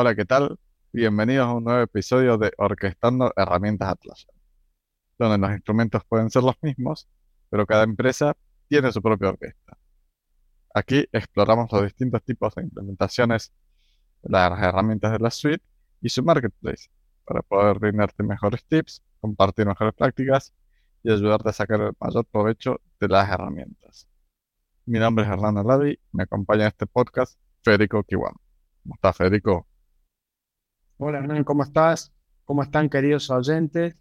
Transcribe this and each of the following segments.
Hola, ¿qué tal? Bienvenidos a un nuevo episodio de Orquestando Herramientas Atlassian, donde los instrumentos pueden ser los mismos, pero cada empresa tiene su propia orquesta. Aquí exploramos los distintos tipos de implementaciones de las herramientas de la suite y su marketplace, para poder brindarte mejores tips, compartir mejores prácticas y ayudarte a sacar el mayor provecho de las herramientas. Mi nombre es Hernando Lavi, me acompaña en este podcast Federico Kiwan. ¿Cómo estás, Federico? Hola Hernán, ¿cómo estás? ¿Cómo están queridos oyentes?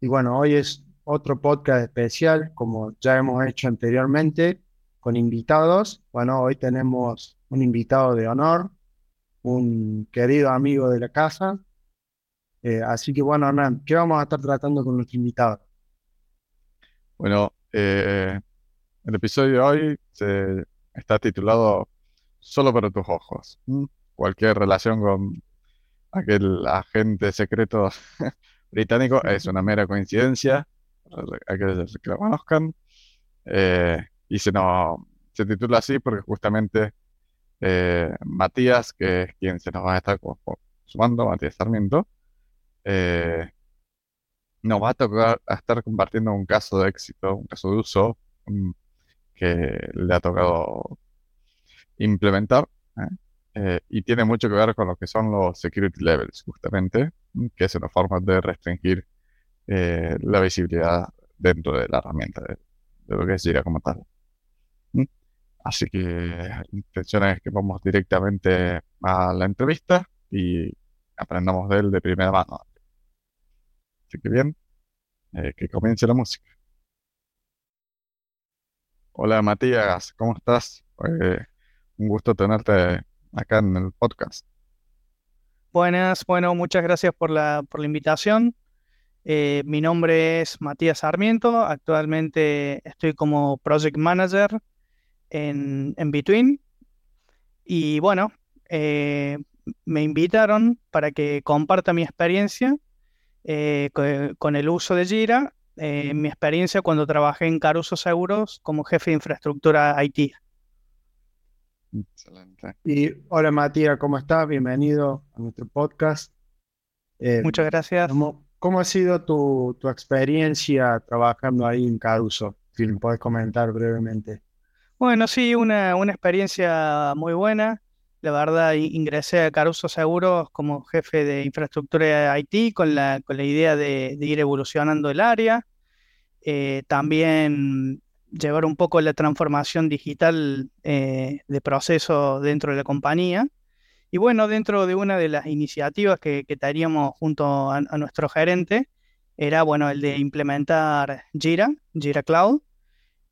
Y bueno, hoy es otro podcast especial, como ya hemos hecho anteriormente, con invitados. Bueno, hoy tenemos un invitado de honor, un querido amigo de la casa. Eh, así que bueno, Hernán, ¿qué vamos a estar tratando con nuestro invitado? Bueno, eh, el episodio de hoy se está titulado Solo para tus ojos. Cualquier relación con aquel agente secreto británico es una mera coincidencia, hay que lo conozcan. Eh, y se, no, se titula así porque justamente eh, Matías, que es quien se nos va a estar sumando, Matías Sarmiento, eh, nos va a tocar a estar compartiendo un caso de éxito, un caso de uso que le ha tocado implementar. Eh, y tiene mucho que ver con lo que son los security levels, justamente, que es una forma de restringir eh, la visibilidad dentro de la herramienta, de, lo que es Jira como tal. Así que la intención es que vamos directamente a la entrevista y aprendamos de él de primera mano. Así que bien, eh, que comience la música. Hola Matías, ¿cómo estás? un gusto tenerte acá en el podcast. Buenas, bueno, muchas gracias por la, por la invitación. Eh, mi nombre es Matías Sarmiento, actualmente estoy como Project Manager en, en Between y bueno, eh, me invitaron para que comparta mi experiencia eh, con, el uso de Jira, mi experiencia cuando trabajé en Caruso Seguros como jefe de infraestructura IT. Excelente. Y hola Matías, ¿cómo estás? Bienvenido a nuestro podcast. Eh, Muchas gracias. ¿cómo, ha sido tu, experiencia trabajando ahí en Caruso? Si me puedes comentar brevemente. Bueno, sí, una, una experiencia muy buena. La verdad, ingresé a Caruso Seguros como jefe de infraestructura de IT con la, con la idea de, ir evolucionando el área. Eh, también llevar un poco la transformación digital eh, de proceso dentro de la compañía. Y bueno, dentro de una de las iniciativas que, que teníamos junto a, nuestro gerente, era bueno el de implementar Jira, Jira Cloud,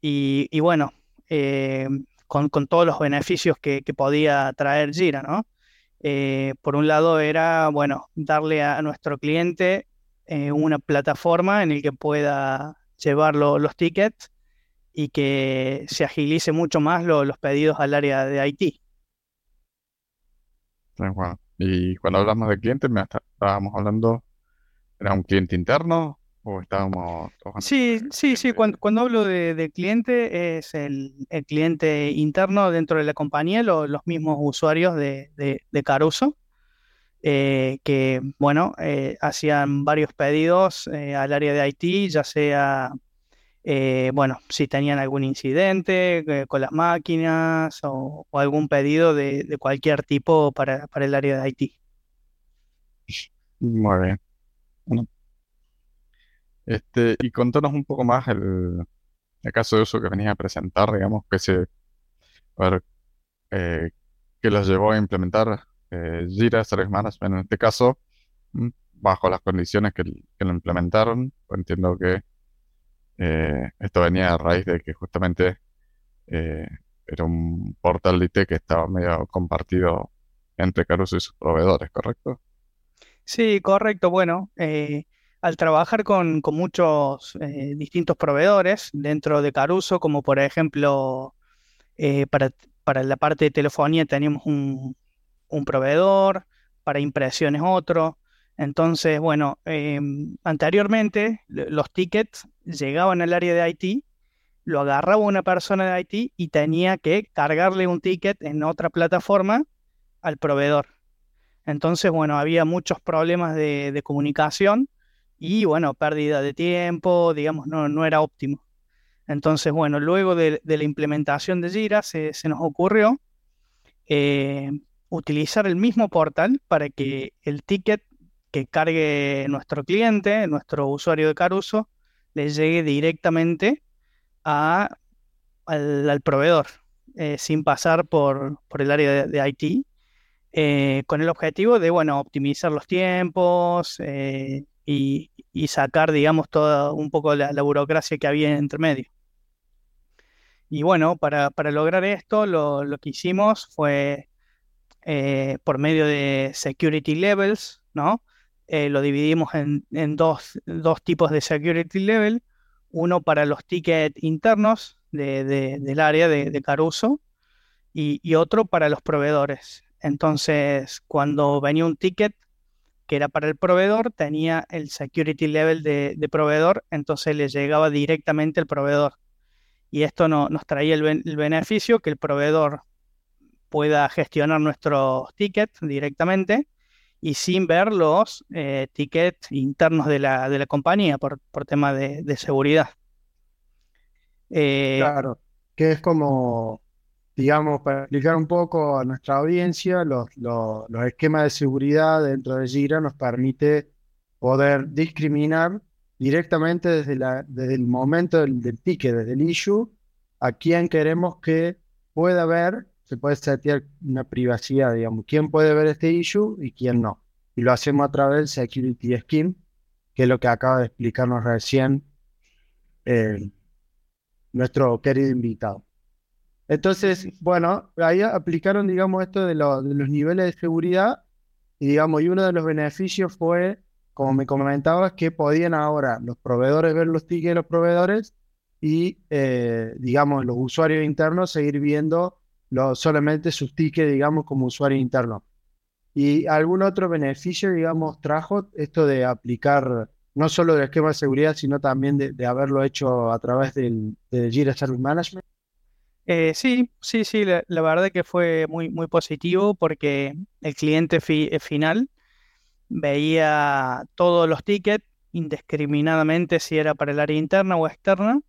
y, bueno, eh, con, todos los beneficios que, podía traer Jira, ¿no? Eh, por un lado era, bueno, darle a, nuestro cliente una plataforma en la que pueda llevar los tickets y que se agilice mucho más los pedidos al área de IT. Y cuando hablamos de cliente, ¿me estábamos hablando, ¿era un cliente interno o estábamos Sí, sí, sí, cuando, hablo de, cliente es el, cliente interno dentro de la compañía, los mismos usuarios de, Caruso. Eh, que, bueno, eh, hacían varios pedidos eh, al área de IT, ya sea eh, bueno, si tenían algún incidente eh, con las máquinas o, algún pedido de, cualquier tipo para, el área de IT. Muy bien. este, y contanos un poco más el, caso de uso que venías a presentar, digamos, que se, eh, que los llevó a implementar Jira Service Management en este caso, bajo las condiciones que, que lo implementaron. Entiendo que eh, esto venía a raíz de que justamente eh, era un portal de IT que estaba medio compartido entre Caruso y sus proveedores, ¿correcto? Sí, correcto. Bueno, eh, al trabajar con, muchos distintos proveedores dentro de Caruso, como por ejemplo, para, la parte de telefonía teníamos un, un proveedor, para impresiones otro, entonces, bueno, em, anteriormente los tickets llegaban al área de IT, lo agarraba una persona de IT y tenía que cargarle un ticket en otra plataforma al proveedor. Entonces, bueno, había muchos problemas de, comunicación y, bueno, pérdida de tiempo, digamos, no, no era óptimo. Entonces, bueno, luego de, la implementación de Jira se, nos ocurrió eh, utilizar el mismo portal para que el ticket que cargue nuestro cliente, nuestro usuario de Caruso, le llegue directamente a, al, proveedor, eh, sin pasar por, el área de, IT, eh, con el objetivo de, bueno, optimizar los tiempos eh, y, sacar, digamos, toda un poco la, burocracia que había entre medio. Y bueno, para, lograr esto, lo, lo, que hicimos fue por medio de security levels, ¿no? Eh, lo dividimos en, dos, tipos de security level, uno para los tickets internos del área de, Caruso y, otro para los proveedores. Entonces, cuando venía un ticket que era para el proveedor, tenía el security level de, proveedor, entonces le llegaba directamente al proveedor. Y esto no, nos traía el, el beneficio que el proveedor pueda gestionar nuestros tickets directamente y sin ver los eh, tickets internos de la, de la compañía por, por tema de, seguridad. Eh, claro, que es como, digamos, para explicar un poco a nuestra audiencia, los, los, esquemas de seguridad dentro de Jira nos permite poder discriminar directamente desde, la, desde el momento del ticket, desde el issue, a quién queremos que pueda ver se puede setear una privacidad, digamos, quién puede ver este issue y quién no. Y lo hacemos a través del Security Scheme, que es lo que acaba de explicarnos recién eh, nuestro querido invitado. Entonces, bueno, ahí aplicaron, digamos, esto de, de, los niveles de seguridad y, digamos, y uno de los beneficios fue, como me comentabas, que podían ahora los proveedores ver los tickets de los proveedores y, eh, digamos, los usuarios internos seguir viendo solamente sus tickets, digamos, como usuario interno. ¿Y algún otro beneficio, digamos, trajo esto de aplicar no solo del esquema de seguridad, sino también de, haberlo hecho a través del, Jira Service Management? Eh, sí, sí, sí, la, verdad que fue muy, muy positivo porque el cliente eh, final veía todos los tickets indiscriminadamente si era para el área interna o externa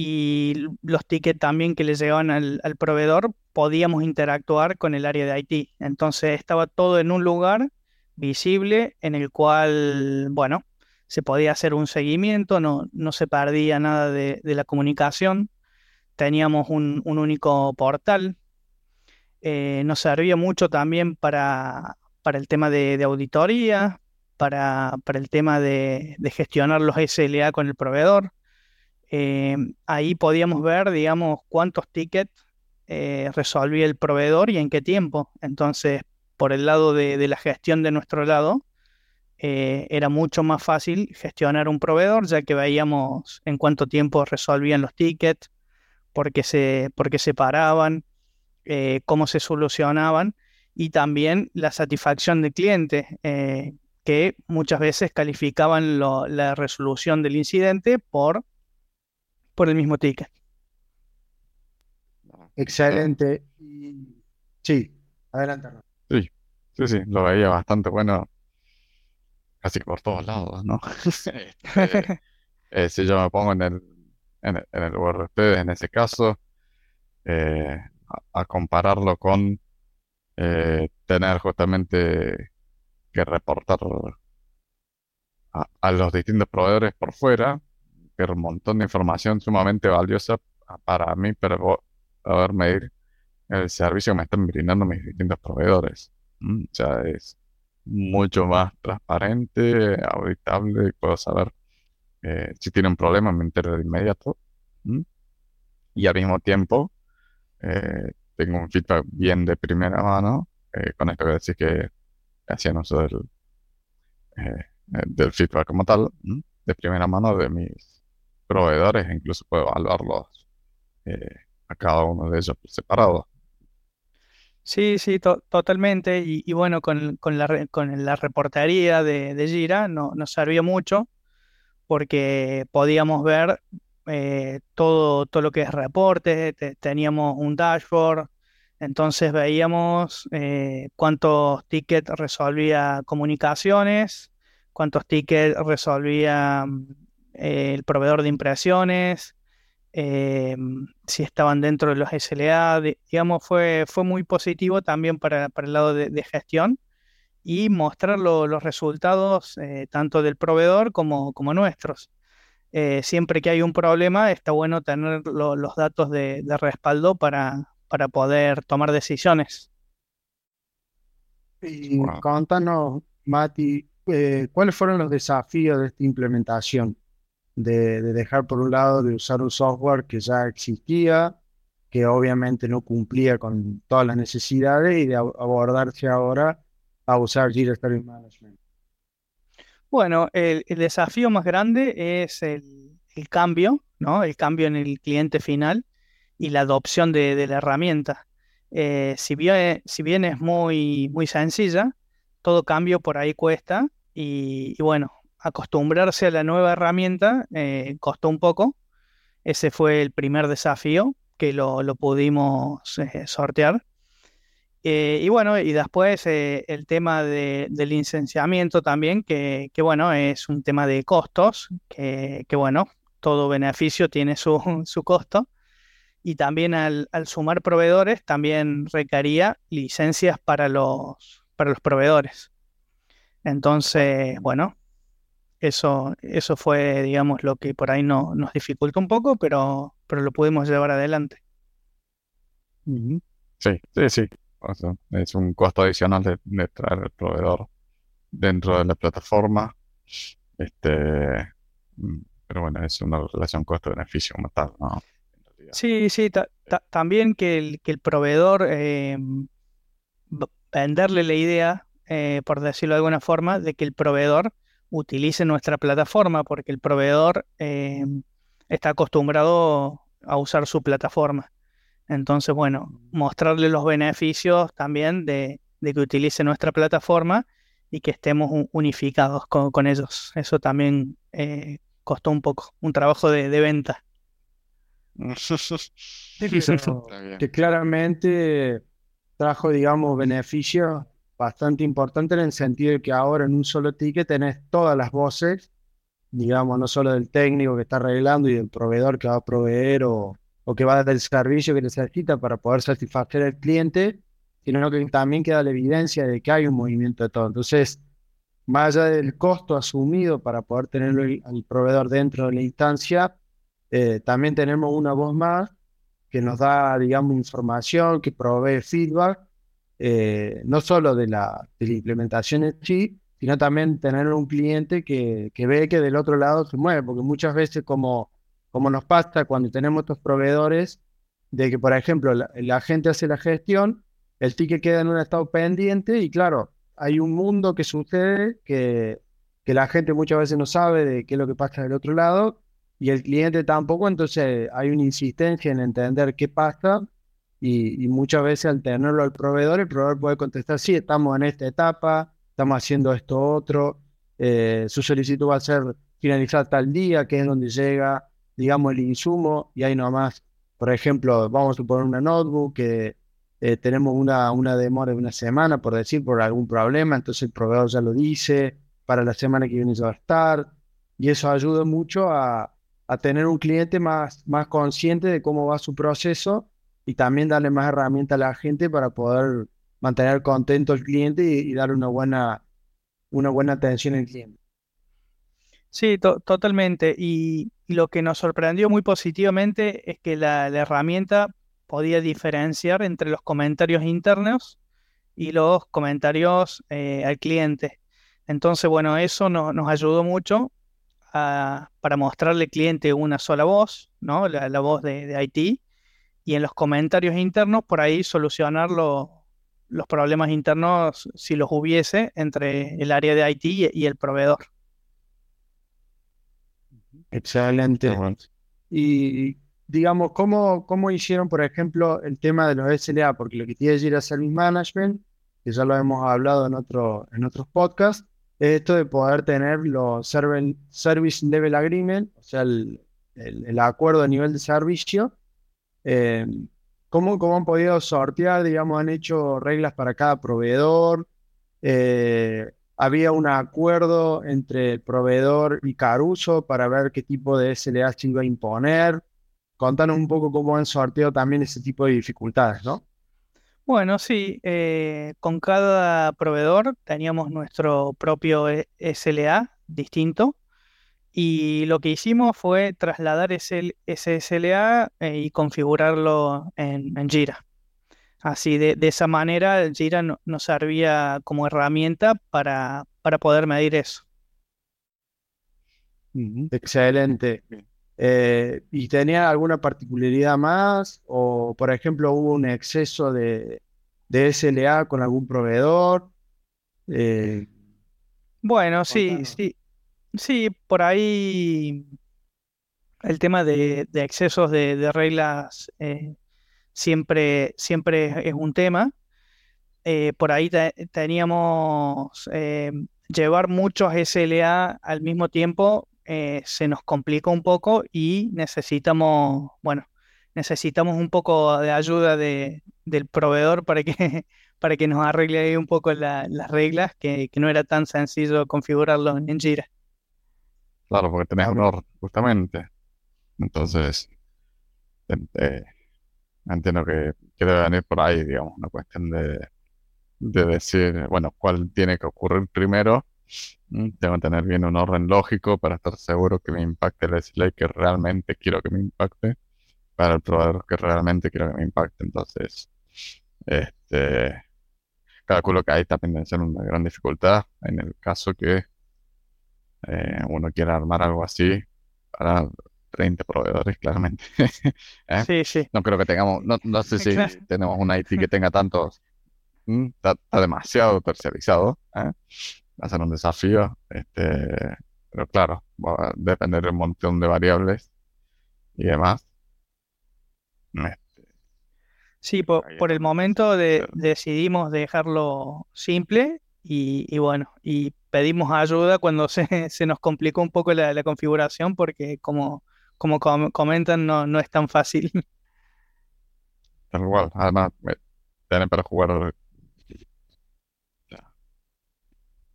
y los tickets también que le llegaban al, proveedor, podíamos interactuar con el área de IT. Entonces estaba todo en un lugar visible en el cual, bueno, se podía hacer un seguimiento, no, no se perdía nada de, la comunicación. Teníamos un, único portal. Eh, nos servía mucho también para, para el tema de, auditoría, para, para, el tema de gestionar los SLA con el proveedor. Eh, ahí podíamos ver, digamos, cuántos tickets eh, resolvía el proveedor y en qué tiempo. Entonces, por el lado de, la gestión de nuestro lado, eh, era mucho más fácil gestionar un proveedor, ya que veíamos en cuánto tiempo resolvían los tickets, por qué se, por qué se paraban, cómo se solucionaban y también la satisfacción del cliente, que muchas veces calificaban la resolución del incidente por por el mismo ticket. Excelente. Sí, adelante. Sí, sí, sí, lo veía bastante bueno casi por todos lados, ¿no? Este, eh, si yo me pongo en el, en el, lugar de ustedes, en ese caso, eh, a, compararlo con eh, tener justamente que reportar a los distintos proveedores por fuera, un montón de información sumamente valiosa para mí para poder medir el servicio que me están brindando mis distintos proveedores. O sea, es mucho más transparente, auditable, puedo saber eh, si tiene un problema, me entero de inmediato. Y al mismo tiempo, eh, tengo un feedback bien de primera mano, eh, con esto que decís que hacían uso del, del feedback como tal, de primera mano de mis proveedores, incluso puedo evaluarlos eh, a cada uno de ellos por separado. Sí, sí, totalmente. Y, bueno, con, con, la, con la reportería de, Gira no, nos sirvió mucho porque podíamos ver eh, todo, todo lo que es reporte, teníamos un dashboard, Entonces veíamos eh, cuántos tickets resolvía comunicaciones, cuántos tickets resolvía eh, el proveedor de impresiones, eh, si estaban dentro de los SLA, digamos, fue, fue muy positivo también para, el lado de, gestión y mostrar los resultados tanto del proveedor como, como nuestros. siempre que hay un problema, está bueno tener los datos de respaldo para, para poder tomar decisiones. Y contanos, Mati, eh, ¿cuáles fueron los desafíos de esta implementación? De, dejar por un lado de usar un software que ya existía, que obviamente no cumplía con todas las necesidades y de abordarse ahora a usar Jira Management. Bueno, el, desafío más grande es el, el, cambio, ¿no? El cambio en el cliente final y la adopción de, la herramienta. Eh, si, bien, si bien es muy, muy sencilla, todo cambio por ahí cuesta y, bueno, acostumbrarse a la nueva herramienta eh, costó un poco. Ese fue el primer desafío que lo, pudimos eh, sortear. y bueno, y después el tema del licenciamiento también, que, bueno, es un tema de costos, que, bueno, todo beneficio tiene su, costo y también al, sumar proveedores también requería licencias para los proveedores. Entonces, bueno, eso, eso fue, digamos, lo que por ahí no, nos dificulta un poco, pero, pero lo pudimos llevar adelante. Sí, sí, sí. es un costo adicional de, de, traer el proveedor dentro de la plataforma. Este, mm, pero bueno, es una relación costo-beneficio como tal, ¿no? Sí, sí, también que el, que el proveedor, eh, venderle la idea, eh, por decirlo de alguna forma, de que el proveedor utilice nuestra plataforma, porque el proveedor eh, está acostumbrado a usar su plataforma. Entonces, bueno, mostrarle los beneficios también de, que utilice nuestra plataforma y que estemos unificados con, ellos. Eso también costó un poco, un trabajo de venta. que claramente trajo, digamos, beneficios bastante importantes en el sentido de que ahora en un solo ticket tenés todas las voces, digamos, no solo del técnico que está arreglando y del proveedor que va a proveer o, o que va a dar el servicio que necesita para poder satisfacer al cliente, sino que también queda la evidencia de que hay un movimiento de todo. Entonces, más allá del costo asumido para poder tenerlo al proveedor dentro de la instancia, eh, también tenemos una voz más que nos da, digamos, información, que provee feedback, eh, no solo de la, implementación en sí, sino también tener un cliente que, que, ve que del otro lado se mueve, porque muchas veces como, como nos pasa cuando tenemos estos proveedores, de que, por ejemplo, la, gente hace la gestión, el ticket queda en un estado pendiente y claro, hay un mundo que sucede que, que la gente muchas veces no sabe de qué es lo que pasa del otro lado y el cliente tampoco, entonces hay una insistencia en entender qué pasa y, muchas veces al tenerlo al proveedor, el proveedor puede contestar, sí, estamos en esta etapa, estamos haciendo esto otro, eh, su solicitud va a ser finalizar tal día, que es donde llega, digamos, el insumo y ahí nomás, por ejemplo, vamos a suponer una notebook que eh, tenemos una, una demora de una semana, por decir, por algún problema, entonces el proveedor ya lo dice, para la semana que viene ya va a estar, y eso ayuda mucho a, a tener un cliente más, más consciente de cómo va su proceso y también darle más herramientas a la gente para poder mantener contento al cliente y, darle una buena, una buena atención al cliente. Sí, totalmente. Y, lo que nos sorprendió muy positivamente es que la, herramienta podía diferenciar entre los comentarios internos y los comentarios eh, al cliente. Entonces, bueno, eso nos ayudó mucho para mostrarle al cliente una sola voz, ¿no? la, voz de, IT, y en los comentarios internos por ahí solucionar los problemas internos si los hubiese entre el área de IT y, el proveedor. Excelente. Y digamos, ¿cómo, ¿cómo hicieron, por ejemplo, el tema de los SLA? Porque lo que tiene que ir a Service Management, que ya lo hemos hablado en, otro, en otros podcasts, esto de poder tener los Service Level Agreement, o sea, el, acuerdo a nivel de servicio, eh, ¿Cómo, cómo han podido sortear, digamos, han hecho reglas para cada proveedor? Eh, había un acuerdo entre el proveedor y Caruso para ver qué tipo de SLA se iba a imponer. Contanos un poco cómo han sorteado también ese tipo de dificultades, ¿no? Bueno, sí, eh, con cada proveedor teníamos nuestro propio e- SLA distinto y lo que hicimos fue trasladar ese, ese SLA eh, y configurarlo en, en Jira. Así de, de esa manera, Jira no- nos servía como herramienta para, para poder medir eso. Excelente. Eh, ¿y tenía alguna particularidad más? O, por ejemplo, hubo un exceso de, de SLA con algún proveedor. Eh, Bueno, sí, sí, sí, por ahí el tema de, de excesos de, reglas eh, siempre, siempre es, un tema. Eh, por ahí te- teníamos eh, llevar muchos SLA al mismo tiempo, eh, se nos complica un poco y necesitamos, bueno, necesitamos un poco de ayuda de, del proveedor para que, para que nos arregle ahí un poco la- las reglas, que, no era tan sencillo configurarlo en Jira. Claro, porque tenés orden, justamente. Entonces, en- eh, entiendo que, que debe venir por ahí, digamos, una cuestión de, de decir, bueno, cuál tiene que ocurrir primero. Mm, Tengo que tener bien un orden lógico para estar seguro que me impacte el SLA que realmente quiero que me impacte, para el proveedor que realmente quiero que me impacte. Entonces, este, calculo que ahí también debe ser una gran dificultad en el caso que eh, uno quiera armar algo así para 30 proveedores, claramente. ¿Eh? Sí, sí, No creo que tengamos, no, no sé si claro. tenemos un IT que tenga tantos, mm, está, está demasiado terciarizado, ¿eh? Va a ser un desafío, este, pero claro, va a depender de un montón de variables y demás. Este, Sí, por, por el momento de- decidimos dejarlo simple y, y bueno, y pedimos ayuda cuando se, se nos complicó un poco la, la configuración porque como, como com- comentan no, no es tan fácil. Tal cual, además, tienen para jugar,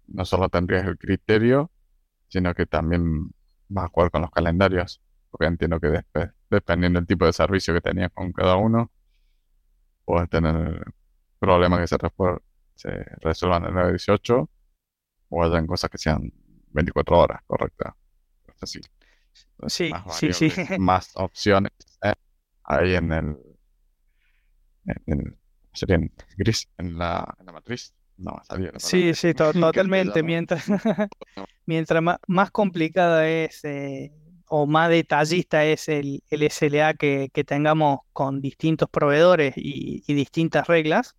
no solo tendrías el criterio, sino que también vas a jugar con los calendarios, porque entiendo que después, dependiendo del tipo de servicio que tenías con cada uno, puedes tener problemas que se, resuel- se resuelvan en 918 o hayan cosas que sean 24 horas, correcto. Es así. Sí, más sí, sí. más opciones ¿eh? ahí en el, en el- sería en gris, en la, en la matriz. No, salía la Sí, sí, en to- totalmente. Mientras, mientras más, más complicada es eh, o más detallista es el, el SLA que, que tengamos con distintos proveedores y, y distintas reglas,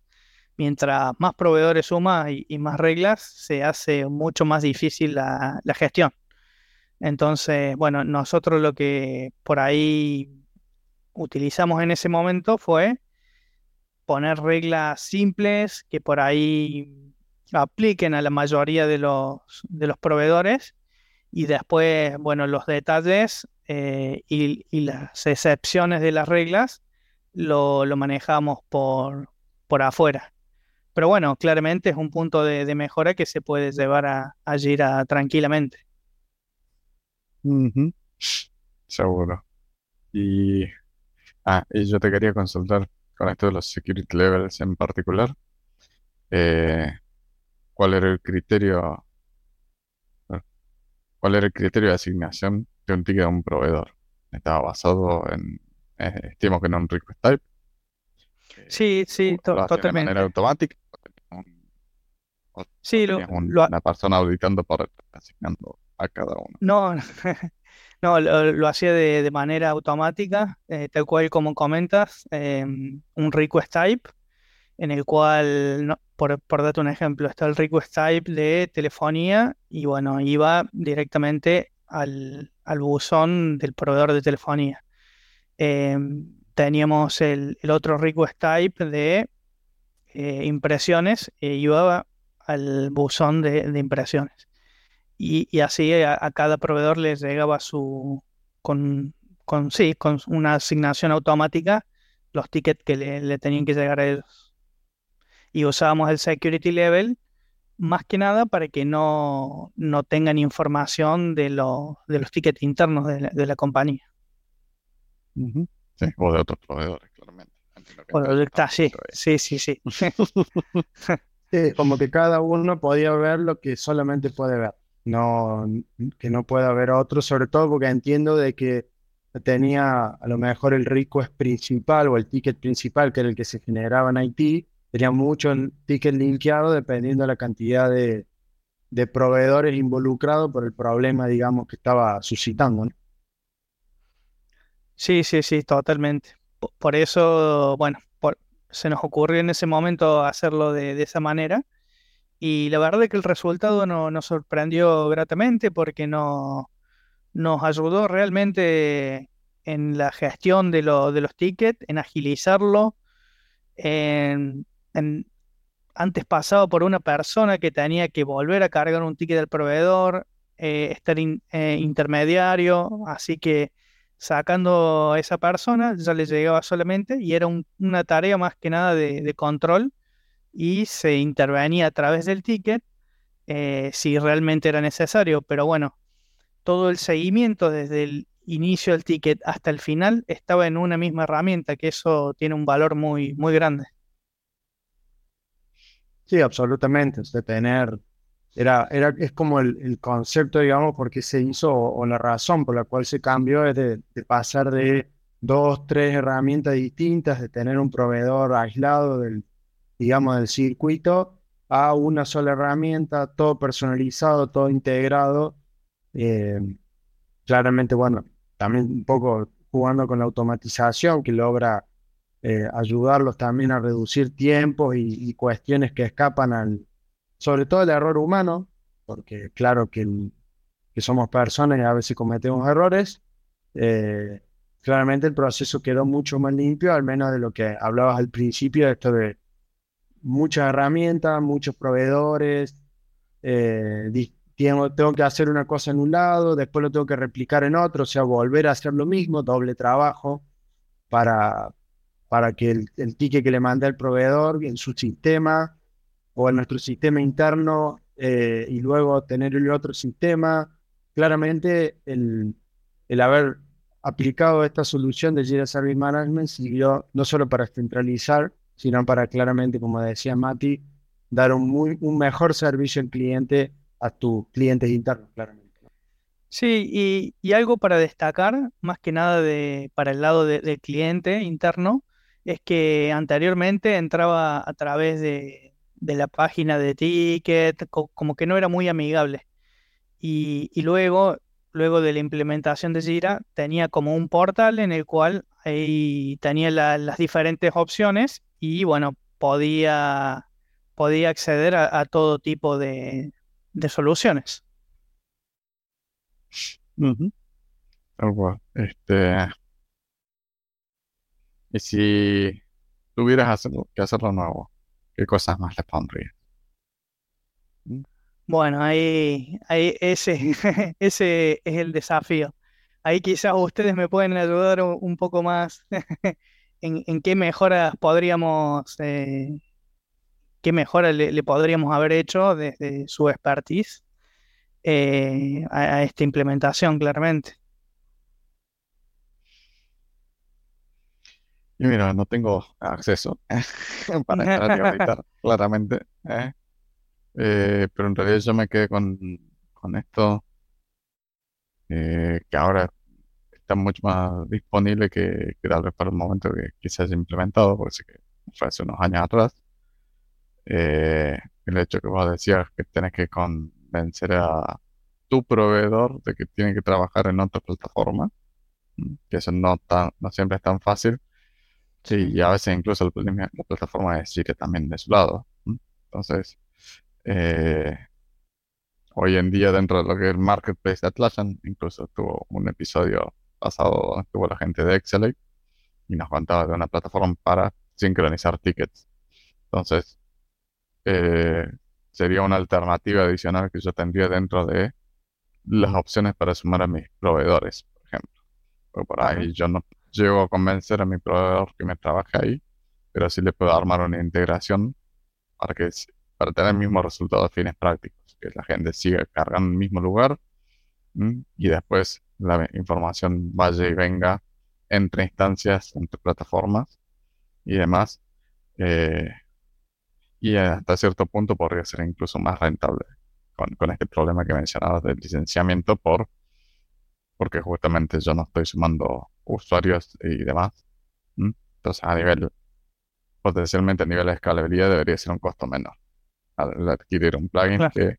mientras más proveedores sumas y, más reglas, se hace mucho más difícil la, la gestión. Entonces, bueno, nosotros lo que por ahí utilizamos en ese momento fue poner reglas simples que por ahí apliquen a la mayoría de los, de los proveedores y después, bueno, los detalles eh, y, y las excepciones de las reglas lo, lo manejamos por, por afuera. Pero bueno, claramente es un punto de, de mejora que se puede llevar a, a tranquilamente. Seguro. Y, ah, y yo te quería consultar con esto de los security levels en particular. eh, ¿cuál era el criterio, cuál era el criterio de asignación de un ticket a un proveedor? ¿Estaba basado en, eh, estimo que en un request type? Eh, Sí, sí, ¿o to- hacía de manera totalmente. automática? ¿O tenías un- o- o Sí, lo, tenías un- lo, una persona auditando por asignando a cada uno? No, no, lo, lo hacía de, de manera automática, eh, tal cual como comentas, em, un request type, en el cual, no- por, por darte un ejemplo, está el request type de telefonía y bueno, iba directamente al, al buzón del proveedor de telefonía. Em, teníamos el, el otro request type de eh, impresiones e iba al buzón de, de impresiones. Y, y así a, a cada proveedor les llegaba su, con, con, sí, con una asignación automática los tickets que le, tenían que llegar a ellos. Y usábamos el security level más que nada para que no, no tengan información de, de los tickets internos de la, compañía. Sí, o de otros proveedores, claramente. O de, sí, sí, sí, sí. como que cada uno podía ver lo que solamente puede ver, no que no pueda ver otro, sobre todo porque entiendo de que tenía a lo mejor el request principal o el ticket principal, que era el que se generaba en IT, tenía mucho ticket linkeado dependiendo de la cantidad de, proveedores involucrados por el problema, digamos, que estaba suscitando. Sí, sí, sí, totalmente. Por, eso, bueno, se nos ocurrió en ese momento hacerlo de, esa manera. Y la verdad es que el resultado no, nos sorprendió gratamente porque no, nos ayudó realmente en la gestión de, de los tickets, en agilizarlo. En, antes pasaba por una persona que tenía que volver a cargar un ticket del proveedor, eh, estar eh, intermediario, así que sacando a esa persona ya le llegaba solamente y era una tarea más que nada de, control y se intervenía a través del ticket eh, si realmente era necesario, pero bueno, todo el seguimiento desde el inicio del ticket hasta el final estaba en una misma herramienta, que eso tiene un valor muy, muy grande. Sí, absolutamente. O tener, era, era, es como el, concepto, digamos, porque se hizo, o, la razón por la cual se cambió es de, pasar de dos, tres herramientas distintas, de tener un proveedor aislado del, digamos, del circuito, a una sola herramienta, todo personalizado, todo integrado. Eh, claramente, bueno, también un poco jugando con la automatización que logra eh, ayudarlos también a reducir tiempos y, cuestiones que escapan al, sobre todo el error humano, porque claro que, somos personas y a veces cometemos errores. Eh, claramente el proceso quedó mucho más limpio, al menos de lo que hablabas al principio, esto de muchas herramientas, muchos proveedores, eh, tengo, tengo, que hacer una cosa en un lado, después lo tengo que replicar en otro, o sea, volver a hacer lo mismo, doble trabajo para, para que el, ticket que le manda el proveedor en su sistema o en nuestro sistema interno eh, y luego tener el otro sistema. Claramente el, el haber aplicado esta solución de Jira Service Management sirvió no solo para centralizar, sino para claramente, como decía Mati, dar un, muy, un mejor servicio al cliente a tus clientes internos, claramente. Sí, y, algo para destacar, más que nada de, para el lado del cliente interno, es que anteriormente entraba a través de, la página de ticket, como que no era muy amigable. Y, luego, luego de la implementación de Jira, tenía como un portal en el cual ahí tenía las diferentes opciones y bueno, podía, podía acceder a, todo tipo de, soluciones. Este, y si tuvieras que hacerlo nuevo, ¿qué cosas más le pondrías? Mm. Bueno, ahí, ahí ese, ese es el desafío. Ahí quizás ustedes me pueden ayudar un poco más en, qué mejoras podríamos, eh, qué mejoras le, podríamos haber hecho desde su expertise eh, a esta implementación, claramente. Y mira, no tengo acceso para entrar y ahorita, claramente. ¿eh? Eh, pero en realidad yo me quedé con, con esto, eh, que ahora está mucho más disponible que, que tal vez para el momento que, se haya implementado, porque sé que fue hace unos años atrás. el hecho que vos decías que tenés que convencer a tu proveedor de que tiene que trabajar en otra plataforma, que eso no, tan, no siempre es tan fácil Sí, y a veces incluso la, plataforma de que también de su lado. Entonces, eh, hoy en día dentro de lo que es el marketplace de Atlassian, incluso tuvo un episodio pasado estuvo la gente de Excel y nos contaba de una plataforma para sincronizar tickets. Entonces, eh, sería una alternativa adicional que yo tendría dentro de las opciones para sumar a mis proveedores, por ejemplo. Porque por ahí yo no, llego a convencer a mi proveedor que me trabaje ahí, pero sí le puedo armar una integración para que para tener el mismo resultado de fines prácticos, que la gente siga cargando en el mismo lugar y después la información vaya y venga entre instancias, entre plataformas y demás. Eh, y hasta cierto punto podría ser incluso más rentable con, este problema que mencionabas del licenciamiento por porque justamente yo no estoy sumando usuarios y demás. Entonces, a nivel, potencialmente a nivel de escalabilidad debería ser un costo menor al adquirir un plugin que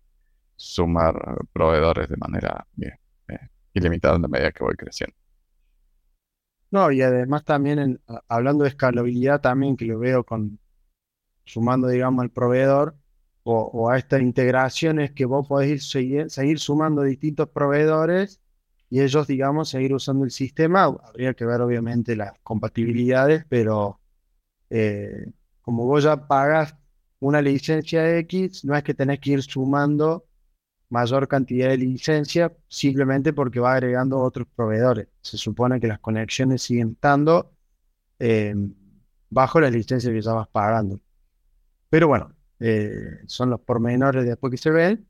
sumar proveedores de manera eh, ilimitada en la medida que voy creciendo. No, y además también hablando de escalabilidad, también que lo veo con sumando, digamos, al proveedor o, a estas integraciones que vos podés seguir, seguir sumando distintos proveedores y ellos, digamos, seguir usando el sistema. Habría que ver, obviamente, las compatibilidades, pero eh, como vos ya pagas una licencia X, no es que tenés que ir sumando mayor cantidad de licencia simplemente porque va agregando otros proveedores. Se supone que las conexiones siguen estando eh, bajo la licencia que ya vas pagando. Pero bueno, eh, son los pormenores después que se ven.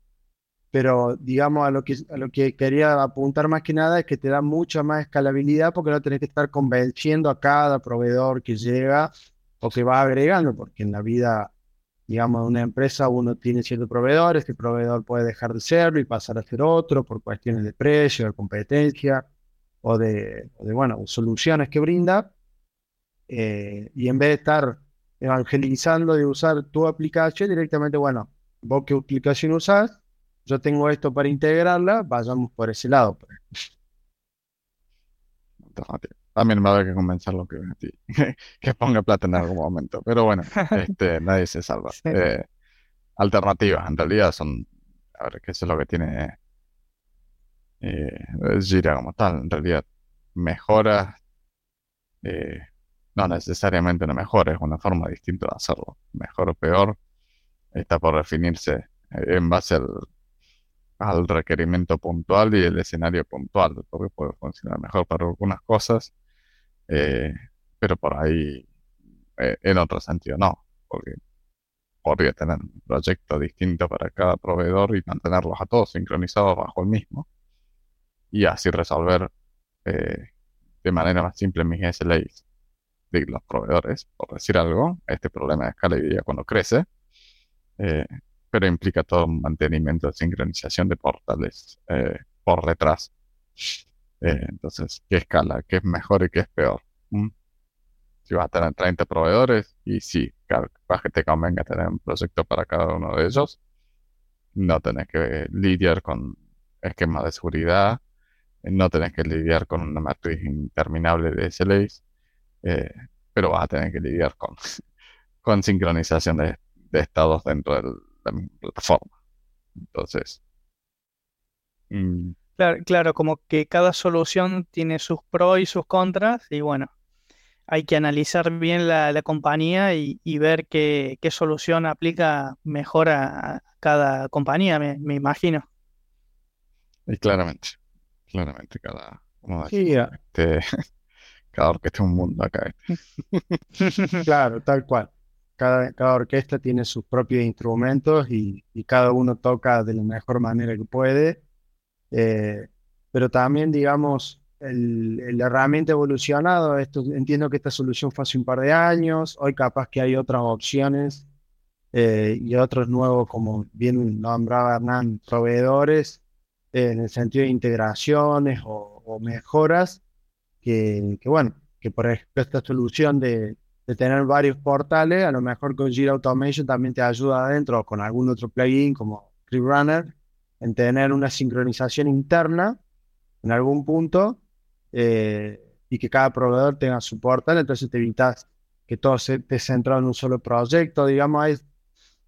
Pero digamos, a lo, que, a lo que quería apuntar más que nada es que te da mucha más escalabilidad porque no tenés que estar convenciendo a cada proveedor que llega o que va agregando, porque en la vida digamos, en una empresa uno tiene ciertos proveedores, este proveedor puede dejar de serlo y pasar a ser otro por cuestiones de precio, de competencia o de, bueno, soluciones que brinda. Eh, y en vez de estar evangelizando de usar tu aplicación, directamente, bueno, vos qué aplicación usás, yo tengo esto para integrarla, vayamos por ese lado. Pues. También me va a haber que convencerlo que, que ponga plata en algún momento. Pero bueno, este, nadie se salva. Eh, alternativas, en realidad son, a ver, qué es lo que tiene eh, Gira como tal. En realidad, mejoras, eh, no necesariamente una mejora, es una forma distinta de hacerlo. Mejor o peor, está por definirse en base al, al requerimiento puntual y el escenario puntual, porque puede funcionar mejor para algunas cosas eh, pero por ahí, eh, en otro sentido, no, porque podría tener un proyecto distinto para cada proveedor y mantenerlos a todos sincronizados bajo el mismo y así resolver eh, de manera más simple mis SLAs de los proveedores, por decir algo, este problema de escala cuando crece, pero implica todo un mantenimiento de sincronización de portales por detrás. Eh, entonces, ¿qué escala? ¿Qué es mejor y qué es peor? ¿Mm? Si vas a tener 30 proveedores, y sí, capaz que te convenga tener un proyecto para cada uno de ellos, no tenés que lidiar con esquemas de seguridad, no tenés que lidiar con una matriz interminable de SLAs, eh, pero vas a tener que lidiar con, con sincronización de, estados dentro de la misma plataforma. Entonces, mm, Claro, claro, como que cada solución tiene sus pros y sus contras y bueno, hay que analizar bien la, compañía y, ver qué, solución aplica mejor a, cada compañía, me, imagino. Y claramente, claramente, cada, este, cada orquesta es un mundo acá. Este. claro, tal cual. Cada, cada, orquesta tiene sus propios instrumentos y, y cada uno toca de la mejor manera que puede eh, pero también, digamos, la herramienta ha evolucionado. Esto, entiendo que esta solución fue hace un par de años. Hoy capaz que hay otras opciones eh, y otros nuevos, como bien nombraba Hernán, proveedores eh, en el sentido de integraciones o, mejoras que, bueno, que por ejemplo esta solución de, de, tener varios portales, a lo mejor con Jira Automation también te ayuda adentro con algún otro plugin como Runner en tener una sincronización interna en algún punto eh, y que cada proveedor tenga su portal, entonces te evitas que todo se esté centrado en un solo proyecto. Digamos, hay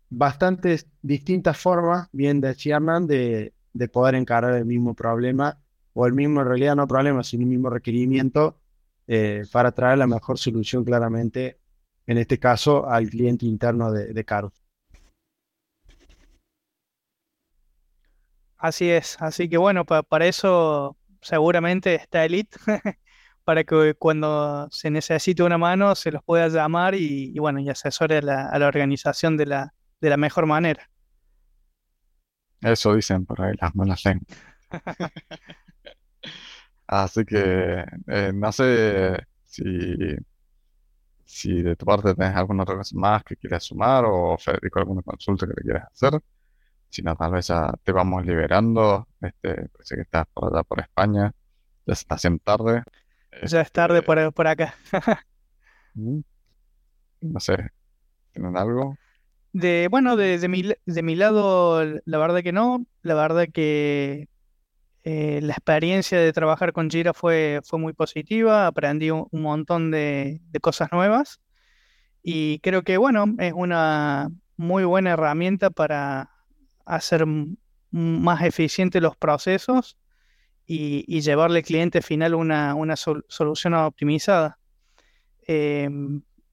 bastantes distintas formas, bien decía Hernán, de, de poder encarar el mismo problema o el mismo, en realidad no problema, sino el mismo requerimiento eh, para traer la mejor solución claramente, en este caso, al cliente interno de, de Caro. Así es, así que bueno, para eso seguramente está Elite para que cuando se necesite una mano se los pueda llamar y, bueno, y asesore a la, a la organización de la, de la mejor manera. Eso dicen por ahí las malas lenguas. Así que eh, no sé si, si de tu parte tenés alguna otra cosa más que quieras sumar o Federico alguna consulta que le quieras hacer. Si no, tal vez ya te vamos liberando. Este, parece que estás por allá por España. Ya se está haciendo tarde. Ya es tarde Este, por, por acá. no sé, ¿tienen algo? De, bueno, de, de mi, de mi lado, la verdad que no. La verdad que eh, la experiencia de trabajar con Jira fue, muy positiva. Aprendí un, montón de, cosas nuevas. Y creo que, bueno, es una muy buena herramienta para hacer más eficientes los procesos y, llevarle al cliente final una, una sol- solución optimizada. Eh,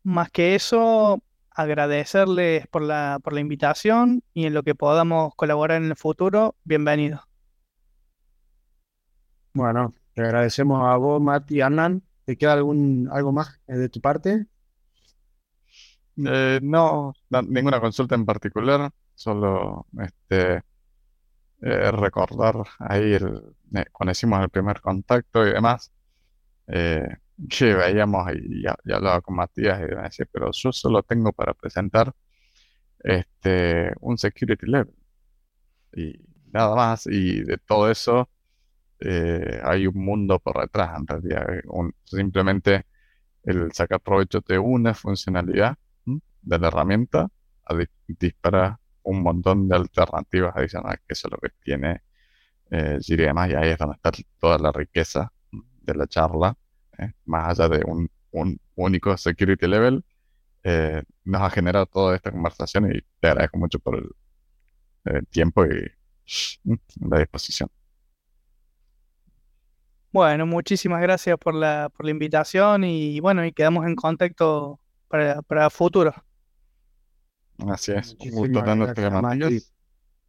más que eso, agradecerles por la, por la invitación y en lo que podamos colaborar en el futuro, bienvenido. Bueno, te agradecemos a vos, Mati y Hernán. ¿Te queda algún, algo más eh, de tu parte? Eh, no, ninguna consulta en particular, solo este, eh, recordar ahí el, cuando hicimos el primer contacto y demás, que veíamos y ya hablaba con Matías y me decía, pero yo solo tengo para presentar este, un security level y nada más, y de todo eso eh, hay un mundo por detrás en realidad, eh, un- simplemente el sacar provecho de una funcionalidad ¿m? de la herramienta a di- dispara un montón de alternativas adicionales, que eso es lo que tiene eh, y y ahí es donde está toda la riqueza de la charla, ¿eh? Más allá de un, un único security level, eh, nos ha generado toda esta conversación y te agradezco mucho por el, el tiempo y la disposición. Bueno, muchísimas gracias por la, por la invitación y bueno, y quedamos en contacto para, para futuro. Así es, un Muchísimas gusto tenerte, gracias. Matías.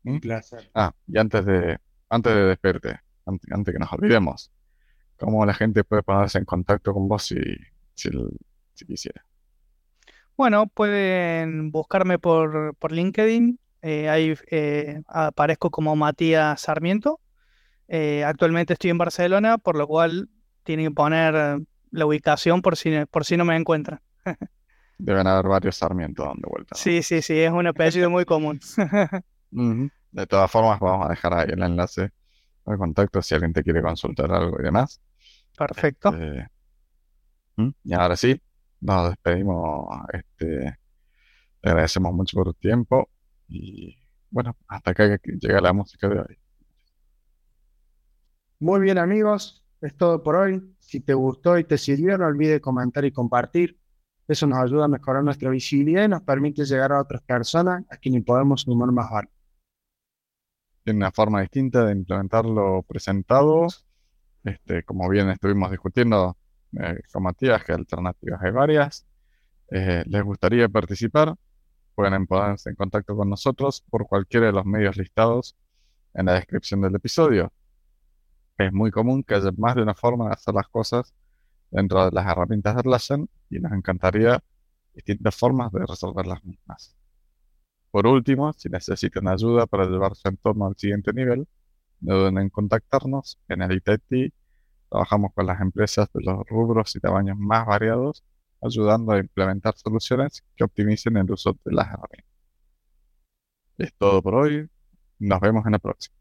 Un placer. Ah, y antes de, antes de despedirte, antes, antes que nos olvidemos, ¿cómo la gente puede ponerse en contacto con vos si, si, si quisiera? Bueno, pueden buscarme por, por LinkedIn. eh, ahí eh, aparezco como Matías Sarmiento. Eh, actualmente estoy en Barcelona, por lo cual tienen que poner eh, la ubicación por si, por si no me encuentran. Deben haber varios Sarmientos dando vuelta, ¿no? Sí, sí, sí, es un apellido muy común. De todas formas, vamos a dejar ahí el enlace de contacto si alguien te quiere consultar algo y demás. Perfecto. Eh, ¿m? y ahora sí, nos despedimos. Este, te agradecemos mucho por tu tiempo y bueno, hasta acá que llega la música de hoy. Muy bien, amigos, es todo por hoy. Si te gustó y te sirvió, no olvides comentar y compartir. Eso nos ayuda a mejorar nuestra visibilidad y nos permite llegar a otras personas a quienes podemos sumar más valor. Tiene una forma distinta de implementar lo presentado. Este, como bien estuvimos discutiendo eh, con Matías, que alternativas hay varias. Eh, ¿les gustaría participar? Pueden ponerse en contacto con nosotros por cualquiera de los medios listados en la descripción del episodio. Es muy común que haya más de una forma de hacer las cosas dentro de las herramientas de Atlassian y nos encantaría distintas formas de resolver las mismas. Por último, si necesitan ayuda para llevar su entorno al siguiente nivel, no duden en contactarnos. En Elite IT trabajamos con las empresas de los rubros y tamaños más variados, ayudando a implementar soluciones que optimicen el uso de las herramientas. Es todo por hoy. Nos vemos en la próxima.